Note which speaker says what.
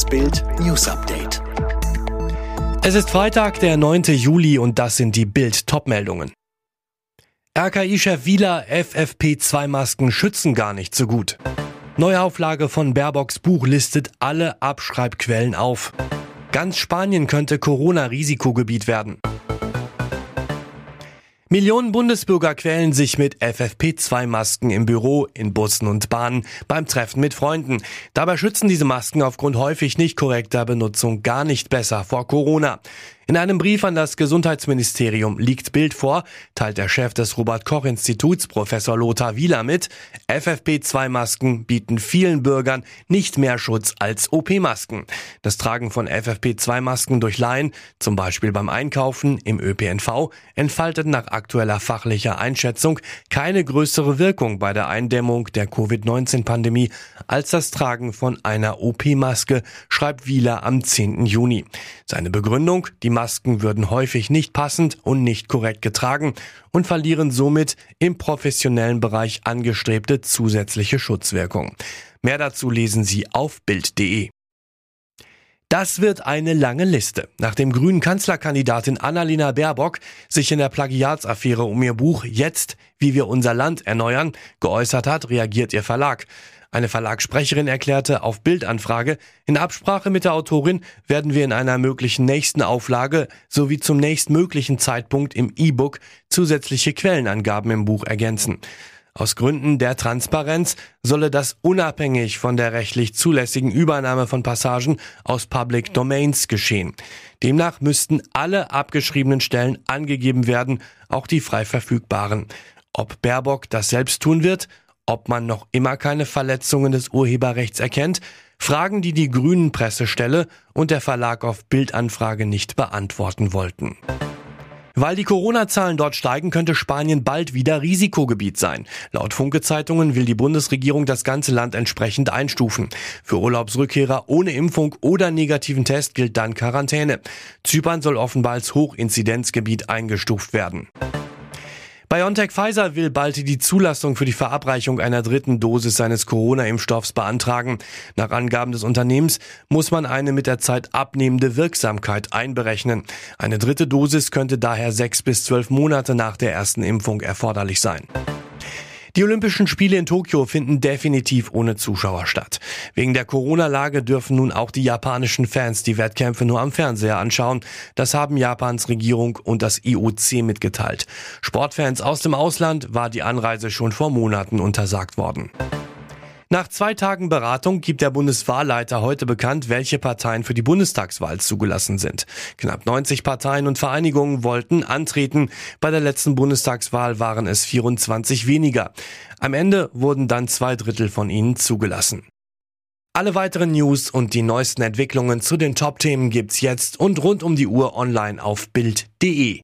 Speaker 1: Das Bild News Update.
Speaker 2: Es ist Freitag, der 9. Juli und das sind die Bild Topmeldungen. RKI-Chef Wieler, FFP2-Masken schützen gar nicht so gut. Neuauflage von Baerbocks Buch listet alle Abschreibquellen auf. Ganz Spanien könnte Corona-Risikogebiet werden. Millionen Bundesbürger quälen sich mit FFP2-Masken im Büro, in Bussen und Bahnen, beim Treffen mit Freunden. Dabei schützen diese Masken aufgrund häufig nicht korrekter Benutzung gar nicht besser vor Corona. In einem Brief an das Gesundheitsministerium liegt Bild vor, teilt der Chef des Robert-Koch-Instituts, Professor Lothar Wieler mit, FFP2-Masken bieten vielen Bürgern nicht mehr Schutz als OP-Masken. Das Tragen von FFP2-Masken durch Laien, zum Beispiel beim Einkaufen im ÖPNV, entfaltet nach aktueller fachlicher Einschätzung keine größere Wirkung bei der Eindämmung der Covid-19-Pandemie als das Tragen von einer OP-Maske, schreibt Wieler am 10. Juni. Seine Begründung, die Masken würden häufig nicht passend und nicht korrekt getragen und verlieren somit im professionellen Bereich angestrebte zusätzliche Schutzwirkung. Mehr dazu lesen Sie auf Bild.de. Das wird eine lange Liste. Nachdem grünen Kanzlerkandidatin Annalena Baerbock sich in der Plagiatsaffäre um ihr Buch Jetzt, wie wir unser Land erneuern, geäußert hat, reagiert ihr Verlag. Eine Verlagssprecherin erklärte auf Bildanfrage, in Absprache mit der Autorin werden wir in einer möglichen nächsten Auflage sowie zum nächstmöglichen Zeitpunkt im E-Book zusätzliche Quellenangaben im Buch ergänzen. Aus Gründen der Transparenz solle das unabhängig von der rechtlich zulässigen Übernahme von Passagen aus Public Domains geschehen. Demnach müssten alle abgeschriebenen Stellen angegeben werden, auch die frei verfügbaren. Ob Baerbock das selbst tun wird ob man noch immer keine Verletzungen des Urheberrechts erkennt, Fragen, die die Grünen Pressestelle und der Verlag auf Bildanfrage nicht beantworten wollten. Weil die Corona-Zahlen dort steigen, könnte Spanien bald wieder Risikogebiet sein. Laut Funke-Zeitungen will die Bundesregierung das ganze Land entsprechend einstufen. Für Urlaubsrückkehrer ohne Impfung oder negativen Test gilt dann Quarantäne. Zypern soll offenbar als Hochinzidenzgebiet eingestuft werden. BioNTech Pfizer will bald die Zulassung für die Verabreichung einer dritten Dosis seines Corona-Impfstoffs beantragen. Nach Angaben des Unternehmens muss man eine mit der Zeit abnehmende Wirksamkeit einberechnen. Eine dritte Dosis könnte daher sechs bis zwölf Monate nach der ersten Impfung erforderlich sein. Die Olympischen Spiele in Tokio finden definitiv ohne Zuschauer statt. Wegen der Corona-Lage dürfen nun auch die japanischen Fans die Wettkämpfe nur am Fernseher anschauen. Das haben Japans Regierung und das IOC mitgeteilt. Sportfans aus dem Ausland war die Anreise schon vor Monaten untersagt worden. Nach zwei Tagen Beratung gibt der Bundeswahlleiter heute bekannt, welche Parteien für die Bundestagswahl zugelassen sind. Knapp 90 Parteien und Vereinigungen wollten antreten. Bei der letzten Bundestagswahl waren es 24 weniger. Am Ende wurden dann zwei Drittel von ihnen zugelassen. Alle weiteren News und die neuesten Entwicklungen zu den Top-Themen gibt's jetzt und rund um die Uhr online auf Bild.de.